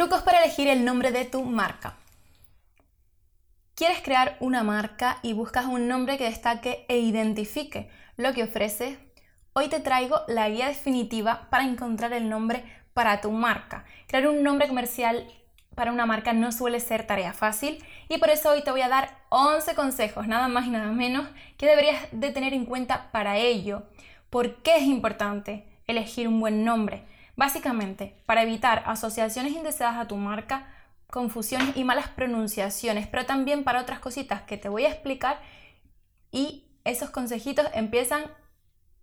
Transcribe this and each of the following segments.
Trucos para elegir el nombre de tu marca. ¿Quieres crear una marca y buscas un nombre que destaque e identifique lo que ofreces? Hoy te traigo la guía definitiva para encontrar el nombre para tu marca. Crear un nombre comercial para una marca no suele ser tarea fácil y por eso hoy te voy a dar 11 consejos, nada más y nada menos, que deberías de tener en cuenta para ello. ¿Por qué es importante elegir un buen nombre? Básicamente, para evitar asociaciones indeseadas a tu marca, confusiones y malas pronunciaciones, pero también para otras cositas que te voy a explicar y esos consejitos empiezan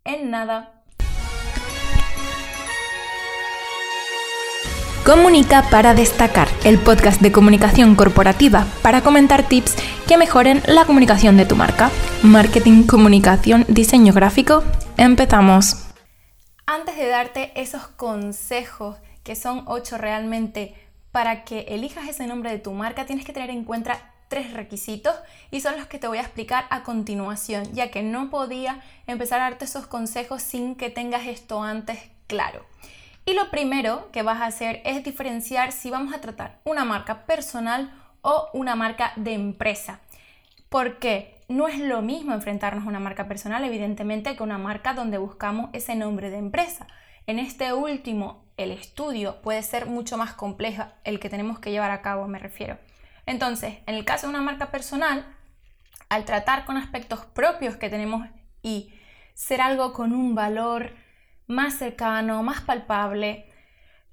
en nada. Comunica para destacar, el podcast de comunicación corporativa para comentar tips que mejoren la comunicación de tu marca. Marketing, comunicación, diseño gráfico. Empezamos. Antes de darte esos consejos, que son ocho realmente, para que elijas ese nombre de tu marca, tienes que tener en cuenta tres requisitos y son los que te voy a explicar a continuación, ya que no podía empezar a darte esos consejos sin que tengas esto antes claro. Y lo primero que vas a hacer es diferenciar si vamos a tratar una marca personal o una marca de empresa. ¿Por qué? No es lo mismo enfrentarnos a una marca personal, evidentemente, que una marca donde buscamos ese nombre de empresa. En este último, el estudio puede ser mucho más complejo, el que tenemos que llevar a cabo, me refiero. Entonces, en el caso de una marca personal, al tratar con aspectos propios que tenemos y ser algo con un valor más cercano, más palpable,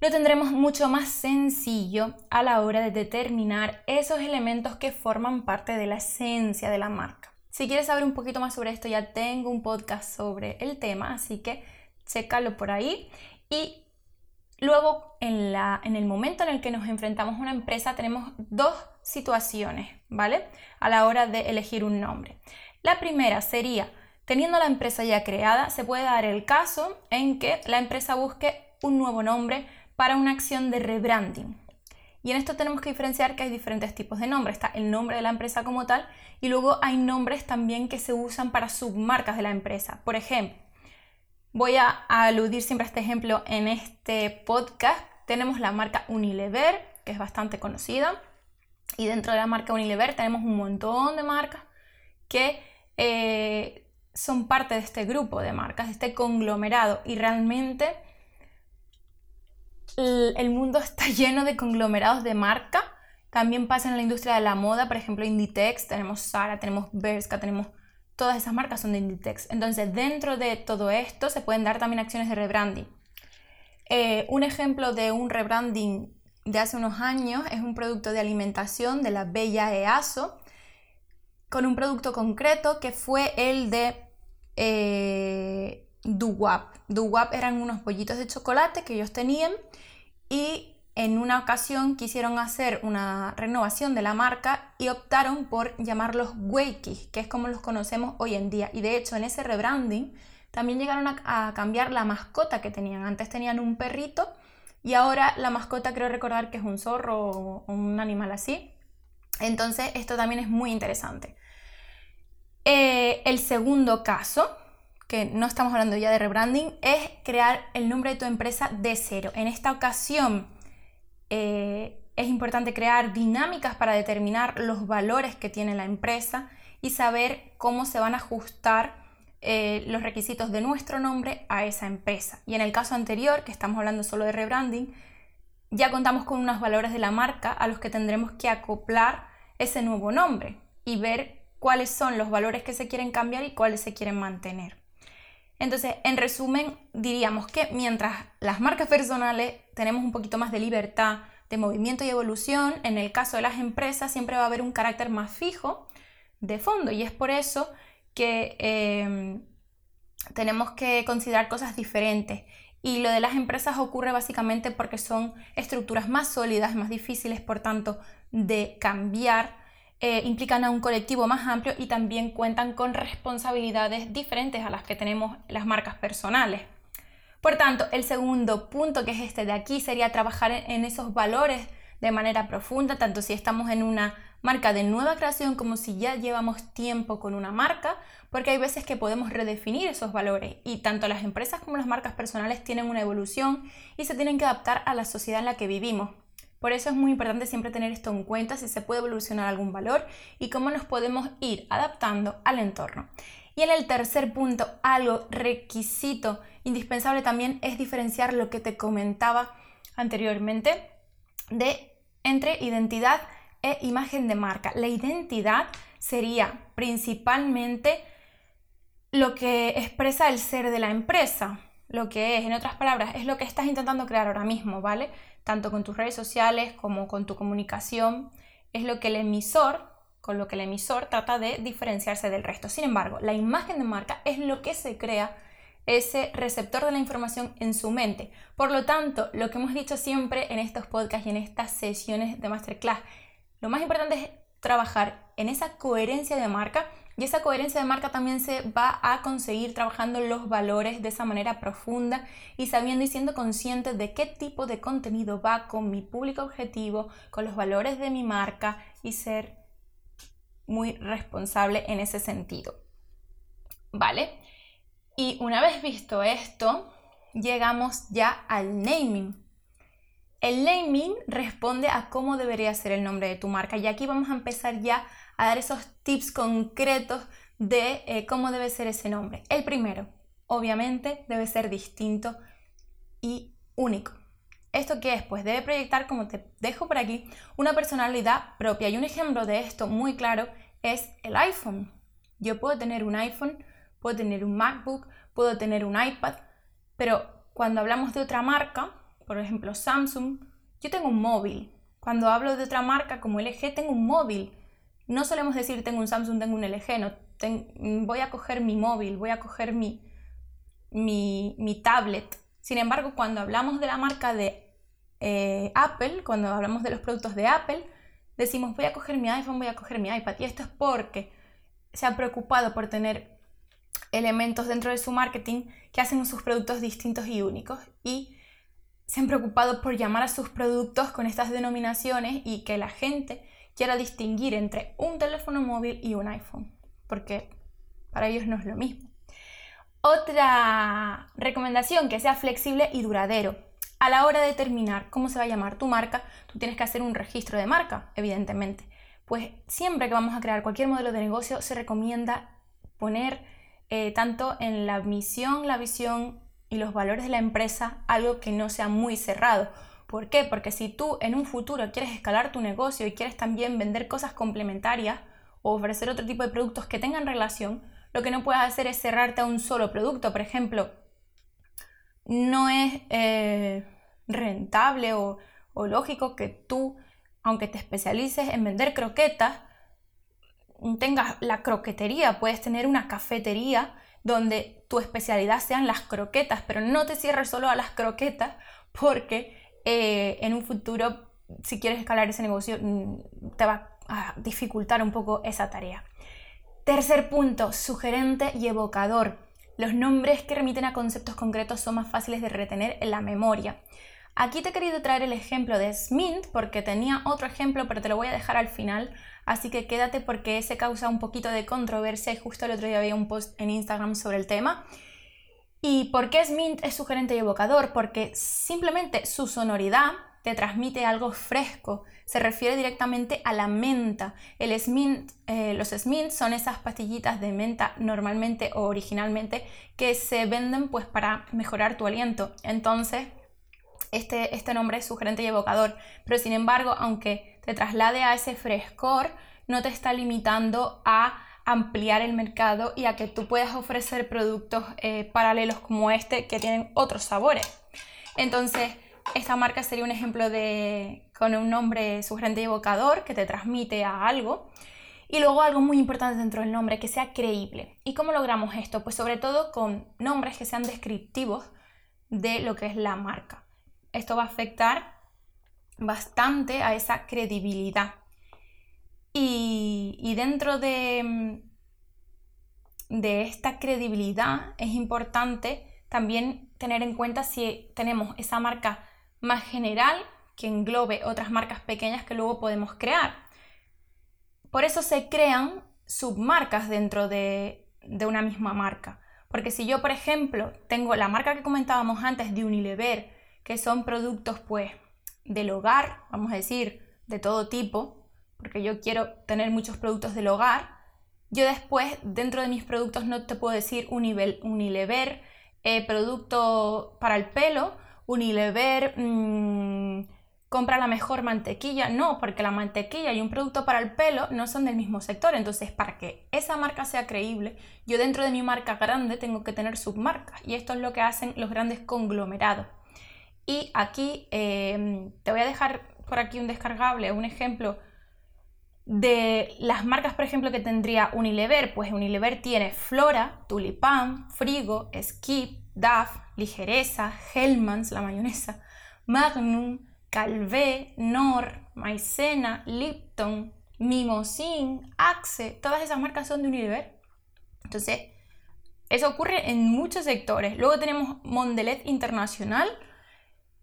lo tendremos mucho más sencillo a la hora de determinar esos elementos que forman parte de la esencia de la marca. Si quieres saber un poquito más sobre esto, ya tengo un podcast sobre el tema, así que chécalo por ahí. Y luego, en, la, en el momento en el que nos enfrentamos a una empresa, tenemos dos situaciones, ¿vale? A la hora de elegir un nombre. La primera sería, teniendo la empresa ya creada, se puede dar el caso en que la empresa busque un nuevo nombre para una acción de rebranding. Y en esto tenemos que diferenciar que hay diferentes tipos de nombres. Está el nombre de la empresa como tal y luego hay nombres también que se usan para submarcas de la empresa. Por ejemplo, voy a aludir siempre a este ejemplo en este podcast. Tenemos la marca Unilever, que es bastante conocida. Y dentro de la marca Unilever tenemos un montón de marcas que eh, son parte de este grupo de marcas, de este conglomerado. Y realmente el mundo está lleno de conglomerados de marca. También pasa en la industria de la moda, por ejemplo, Inditex, tenemos Zara, tenemos Bershka, tenemos todas esas marcas son de Inditex. Entonces, dentro de todo esto se pueden dar también acciones de rebranding. Eh, un ejemplo de un rebranding de hace unos años es un producto de alimentación de la Bella EASO con un producto concreto que fue el de eh, Duwap. Duwap eran unos pollitos de chocolate que ellos tenían y en una ocasión quisieron hacer una renovación de la marca y optaron por llamarlos Wakey, que es como los conocemos hoy en día. Y de hecho, en ese rebranding también llegaron a, cambiar la mascota que tenían. Antes tenían un perrito y ahora la mascota creo recordar que es un zorro o un animal así. Entonces, esto también es muy interesante. Eh, el segundo caso que no estamos hablando ya de rebranding, es crear el nombre de tu empresa de cero. En esta ocasión eh, es importante crear dinámicas para determinar los valores que tiene la empresa y saber cómo se van a ajustar eh, los requisitos de nuestro nombre a esa empresa. Y en el caso anterior, que estamos hablando solo de rebranding, ya contamos con unos valores de la marca a los que tendremos que acoplar ese nuevo nombre y ver cuáles son los valores que se quieren cambiar y cuáles se quieren mantener. Entonces, en resumen, diríamos que mientras las marcas personales tenemos un poquito más de libertad, de movimiento y evolución, en el caso de las empresas siempre va a haber un carácter más fijo de fondo y es por eso que em, tenemos que considerar cosas diferentes. Y lo de las empresas ocurre básicamente porque son estructuras más sólidas, más difíciles, por tanto, de cambiar eh, implican a un colectivo más amplio y también cuentan con responsabilidades diferentes a las que tenemos las marcas personales. Por tanto, el segundo punto, que es este de aquí, sería trabajar en esos valores de manera profunda, tanto si estamos en una marca de nueva creación como si ya llevamos tiempo con una marca, porque hay veces que podemos redefinir esos valores y tanto las empresas como las marcas personales tienen una evolución y se tienen que adaptar a la sociedad en la que vivimos. Por eso es muy importante siempre tener esto en cuenta, si se puede evolucionar algún valor y cómo nos podemos ir adaptando al entorno. Y en el tercer punto, algo requisito indispensable también es diferenciar lo que te comentaba anteriormente de entre identidad e imagen de marca. La identidad sería principalmente lo que expresa el ser de la empresa, lo que es, en otras palabras, es lo que estás intentando crear ahora mismo, ¿vale? Tanto con tus redes sociales como con tu comunicación, es lo que el emisor, con lo que el emisor trata de diferenciarse del resto. Sin embargo, la imagen de marca es lo que se crea ese receptor de la información en su mente. Por lo tanto, lo que hemos dicho siempre en estos podcasts y en estas sesiones de masterclass, lo más importante es trabajar en esa coherencia de marca y esa coherencia de marca también se va a conseguir trabajando los valores de esa manera profunda y sabiendo y siendo consciente de qué tipo de contenido va con mi público objetivo, con los valores de mi marca y ser muy responsable en ese sentido. ¿Vale? Y una vez visto esto, llegamos ya al naming. El naming responde a cómo debería ser el nombre de tu marca y aquí vamos a empezar ya a dar esos tips concretos de eh, cómo debe ser ese nombre. El primero, obviamente, debe ser distinto y único. ¿Esto qué es? Pues debe proyectar, como te dejo por aquí, una personalidad propia. Y un ejemplo de esto muy claro es el iPhone. Yo puedo tener un iPhone, puedo tener un MacBook, puedo tener un iPad, pero cuando hablamos de otra marca, por ejemplo Samsung, yo tengo un móvil. Cuando hablo de otra marca como LG, tengo un móvil. No solemos decir tengo un Samsung, tengo un LG, no, voy a coger mi móvil, voy a coger mi, mi, tablet. Sin embargo, cuando hablamos de la marca de eh, Apple, cuando hablamos de los productos de Apple, decimos voy a coger mi iPhone, voy a coger mi iPad. Y esto es porque se han preocupado por tener elementos dentro de su marketing que hacen sus productos distintos y únicos. Y se han preocupado por llamar a sus productos con estas denominaciones y que la gente quiera distinguir entre un teléfono móvil y un iPhone, porque para ellos no es lo mismo. Otra recomendación, que sea flexible y duradero. A la hora de determinar cómo se va a llamar tu marca, tú tienes que hacer un registro de marca, evidentemente. Pues siempre que vamos a crear cualquier modelo de negocio, se recomienda poner eh, tanto en la misión, la visión y los valores de la empresa algo que no sea muy cerrado ¿Por qué? Porque si tú en un futuro quieres escalar tu negocio y quieres también vender cosas complementarias o ofrecer otro tipo de productos que tengan relación, lo que no puedes hacer es cerrarte a un solo producto. Por ejemplo, no es eh, rentable o, o lógico que tú, aunque te especialices en vender croquetas, tengas la croquetería, puedes tener una cafetería donde tu especialidad sean las croquetas, pero no te cierres solo a las croquetas porque eh, en un futuro, si quieres escalar ese negocio, mm, te va a dificultar un poco esa tarea. Tercer punto, sugerente y evocador. Los nombres que remiten a conceptos concretos son más fáciles de retener en la memoria. Aquí te he querido traer el ejemplo de Smint porque tenía otro ejemplo, pero te lo voy a dejar al final, así que quédate porque ese causa un poquito de controversia y justo el otro día había un post en Instagram sobre el tema. ¿Y por qué Smint es sugerente y evocador? Porque simplemente su sonoridad te transmite algo fresco, se refiere directamente a la menta. El eh, los Smint son esas pastillitas de menta normalmente o originalmente que se venden pues para mejorar tu aliento. Entonces, este, este nombre es sugerente y evocador, pero sin embargo, aunque te traslade a ese frescor, no te está limitando a ampliar el mercado y a que tú puedas ofrecer productos eh, paralelos como este que tienen otros sabores. Entonces, esta marca sería un ejemplo de con un nombre sugerente y evocador que te transmite a algo. Y luego algo muy importante dentro del nombre, que sea creíble. ¿Y cómo logramos esto? Pues sobre todo con nombres que sean descriptivos de lo que es la marca. Esto va a afectar bastante a esa credibilidad. Y, dentro de, mm, de esta credibilidad es importante también tener en cuenta si tenemos esa marca más general que englobe otras marcas pequeñas que luego podemos crear. Por eso se crean submarcas dentro de, de, una misma marca. Porque si yo, por ejemplo, tengo la marca que comentábamos antes de Unilever, que son productos pues del hogar, vamos a decir, de todo tipo, porque yo quiero tener muchos productos del hogar, yo después, dentro de mis productos, no te puedo decir Unilever, eh, producto para el pelo, Unilever, mmm, compra la mejor mantequilla. No, porque la mantequilla y un producto para el pelo no son del mismo sector. Entonces, para que esa marca sea creíble, yo dentro de mi marca grande tengo que tener submarcas. Y esto es lo que hacen los grandes conglomerados. Y aquí em, te voy a dejar por aquí un descargable, un ejemplo de las marcas, por ejemplo, que tendría Unilever. Pues Unilever tiene Flora, Tulipán, Frigo, Skip, DAF, Ligereza, Hellmann's, la mayonesa, Magnum, Calvé, Nor, Maicena, Lipton, Mimosin, Axe, todas esas marcas son de Unilever. Entonces, eso ocurre en muchos sectores. Luego tenemos Mondelez Internacional,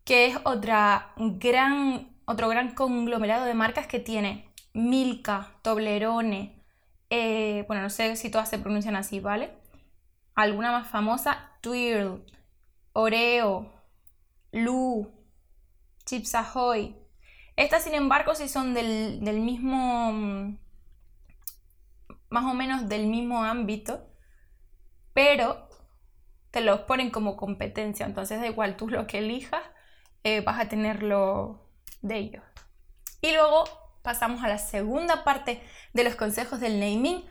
que es otra gran, otro gran conglomerado de marcas que tiene Milka, Toblerone, eh, bueno, no sé si todas se pronuncian así, ¿vale? Alguna más famosa, Twirl, Oreo, Lu, Chips Ahoy. Estas, sin embargo, sí son del, mismo, mm, más o menos del mismo ámbito, pero te los ponen como competencia. Entonces, da igual tú lo que elijas, eh, vas a tenerlo de ellos. Y luego pasamos a la segunda parte de los consejos del naming.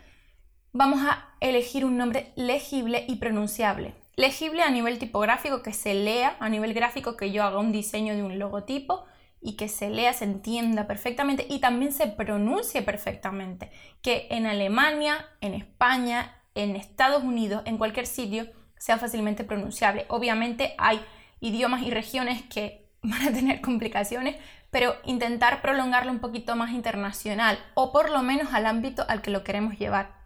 Vamos a elegir un nombre legible y pronunciable legible a nivel tipográfico, que se lea, a nivel gráfico, que yo haga un diseño de un logotipo y que se lea, se entienda perfectamente y también se pronuncie perfectamente. Que en Alemania, en España, en Estados Unidos, en cualquier sitio, sea fácilmente pronunciable. Obviamente hay idiomas y regiones que van a tener complicaciones, pero intentar prolongarlo un poquito más internacional o por lo menos al ámbito al que lo queremos llevar.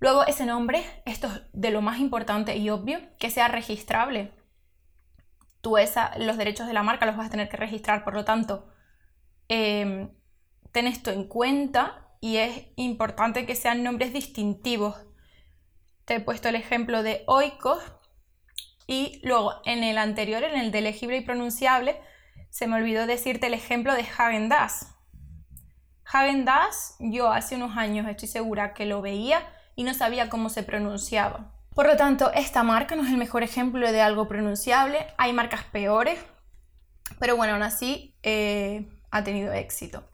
Luego ese nombre, esto es de lo más importante y obvio, que sea registrable. Tú esa, los derechos de la marca los vas a tener que registrar, por lo tanto, em, ten esto en cuenta y es importante que sean nombres distintivos. Te he puesto el ejemplo de Oikos y luego en el anterior, en el de legible y pronunciable, se me olvidó decirte el ejemplo de Hagen Dazs. Hagen Dazs, yo hace unos años estoy segura que lo veía y no sabía cómo se pronunciaba. Por lo tanto, esta marca no es el mejor ejemplo de algo pronunciable. Hay marcas peores, pero bueno, aún así eh, ha tenido éxito.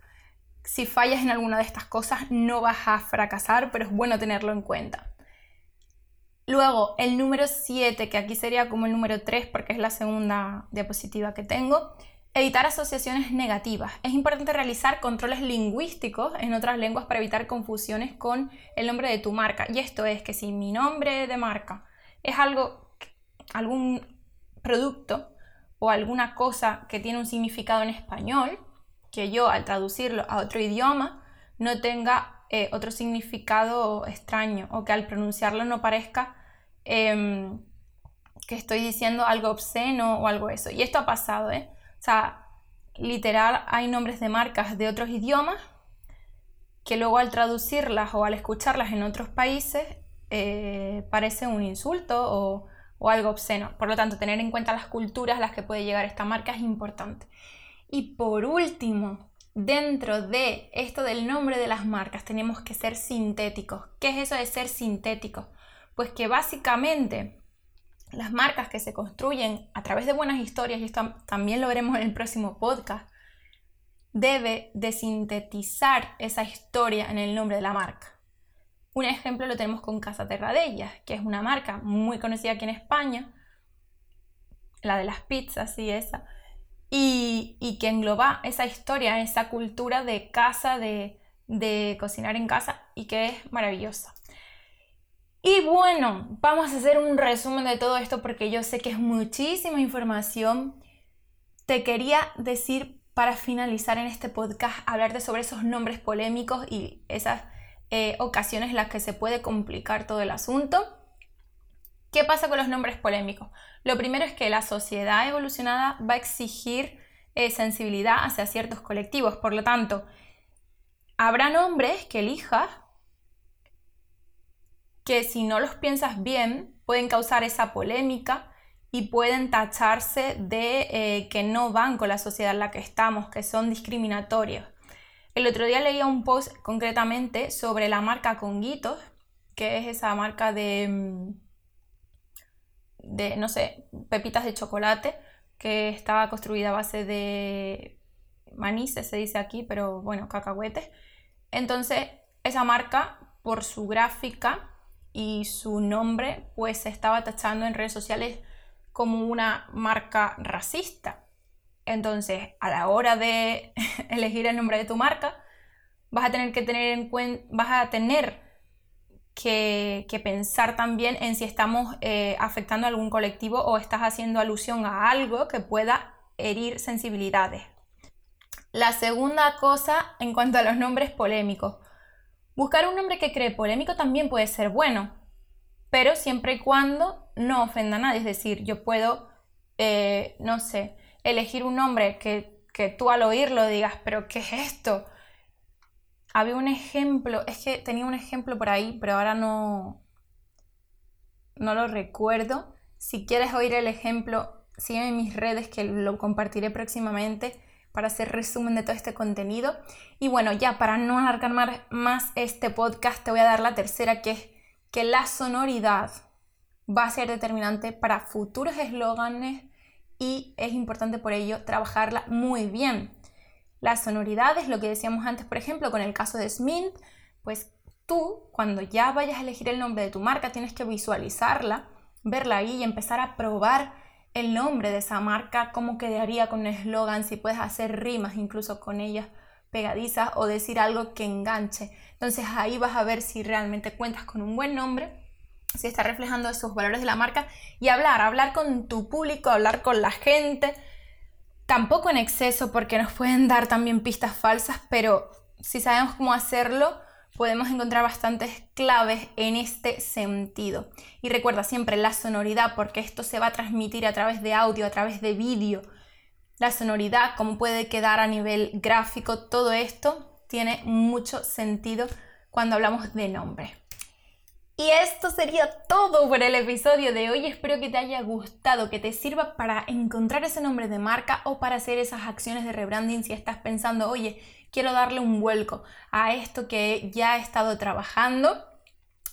Si fallas en alguna de estas cosas, no vas a fracasar, pero es bueno tenerlo en cuenta. Luego, el número 7, que aquí sería como el número 3 porque es la segunda diapositiva que tengo, Evitar asociaciones negativas. Es importante realizar controles lingüísticos en otras lenguas para evitar confusiones con el nombre de tu marca. Y esto es que si mi nombre de marca es algo, algún producto o alguna cosa que tiene un significado en español, que yo al traducirlo a otro idioma no tenga eh, otro significado extraño o que al pronunciarlo no parezca em, que estoy diciendo algo obsceno o algo eso. Y esto ha pasado, ¿eh? O sea, literal hay nombres de marcas de otros idiomas que luego al traducirlas o al escucharlas en otros países eh, parece un insulto o, o algo obsceno. Por lo tanto, tener en cuenta las culturas a las que puede llegar esta marca es importante. Y por último, dentro de esto del nombre de las marcas tenemos que ser sintéticos. ¿Qué es eso de ser sintéticos? Pues que básicamente las marcas que se construyen a través de buenas historias, y esto también lo veremos en el próximo podcast, debe de sintetizar esa historia en el nombre de la marca. Un ejemplo lo tenemos con Casa Terradellas, que es una marca muy conocida aquí en España, la de las pizzas y esa, y, que engloba esa historia, esa cultura de casa, de cocinar en casa y que es maravillosa. Y bueno, vamos a hacer un resumen de todo esto porque yo sé que es muchísima información. Te quería decir para finalizar en este podcast, hablarte sobre esos nombres polémicos y esas eh, ocasiones en las que se puede complicar todo el asunto. ¿Qué pasa con los nombres polémicos? Lo primero es que la sociedad evolucionada va a exigir eh, sensibilidad hacia ciertos colectivos, por lo tanto, habrá nombres que elijas que si no los piensas bien pueden causar esa polémica y pueden tacharse de eh, que no van con la sociedad en la que estamos, que son discriminatorios. El otro día leía un post concretamente sobre la marca Conguitos, que es esa marca de, mm, no sé, pepitas de chocolate, que estaba construida a base de maní, se dice aquí, pero bueno, cacahuetes. Entonces, esa marca, por su gráfica y su nombre, pues se estaba tachando en redes sociales como una marca racista. Entonces, a la hora de elegir el nombre de tu marca, vas a tener que tener en cuenta, vas a tener que, pensar también en si estamos eh, afectando a algún colectivo o estás haciendo alusión a algo que pueda herir sensibilidades. La segunda cosa en cuanto a los nombres polémicos. Buscar un nombre que cree polémico también puede ser bueno, pero siempre y cuando no ofenda a nadie. Es decir, yo puedo, eh, no sé, elegir un nombre que, que tú al oírlo digas, pero ¿qué es esto? Había un ejemplo, es que tenía un ejemplo por ahí, pero ahora no, no lo recuerdo. Si quieres oír el ejemplo, sígueme en mis redes que lo compartiré próximamente para hacer resumen de todo este contenido. Y bueno, ya para no alargar más este podcast, te voy a dar la tercera, que es que la sonoridad va a ser determinante para futuros eslóganes y es importante por ello trabajarla muy bien. La sonoridad es lo que decíamos antes, por ejemplo, con el caso de Smith, pues tú cuando ya vayas a elegir el nombre de tu marca tienes que visualizarla, verla ahí y empezar a probar el nombre de esa marca, cómo quedaría con un eslogan, si puedes hacer rimas incluso con ellas pegadizas o decir algo que enganche. Entonces ahí vas a ver si realmente cuentas con un buen nombre, si está reflejando esos valores de la marca y hablar, hablar con tu público, hablar con la gente, tampoco en exceso porque nos pueden dar también pistas falsas, pero si sabemos cómo hacerlo, podemos encontrar bastantes claves en este sentido. Y recuerda siempre la sonoridad, porque esto se va a transmitir a través de audio, a través de vídeo. La sonoridad, cómo puede quedar a nivel gráfico, todo esto tiene mucho sentido cuando hablamos de nombre. Y esto sería todo por el episodio de hoy. Espero que te haya gustado, que te sirva para encontrar ese nombre de marca o para hacer esas acciones de rebranding si estás pensando, oye, quiero darle un vuelco a esto que ya he estado trabajando.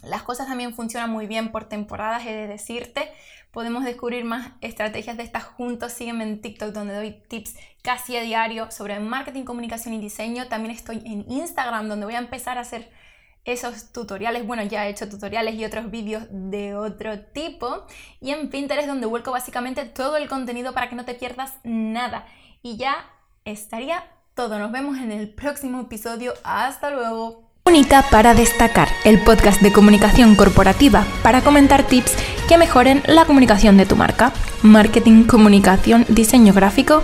Las cosas también funcionan muy bien por temporadas, he de decirte. Podemos descubrir más estrategias de estas juntos. Sígueme en TikTok donde doy tips casi a diario sobre marketing, comunicación y diseño. También estoy en Instagram donde voy a empezar a hacer esos tutoriales. Bueno, ya he hecho tutoriales y otros vídeos de otro tipo. Y en Pinterest donde vuelco básicamente todo el contenido para que no te pierdas nada. Y ya estaría todo. Nos vemos en el próximo episodio. Hasta luego. Única para destacar, el podcast de comunicación corporativa para comentar tips que mejoren la comunicación de tu marca. Marketing, comunicación, diseño gráfico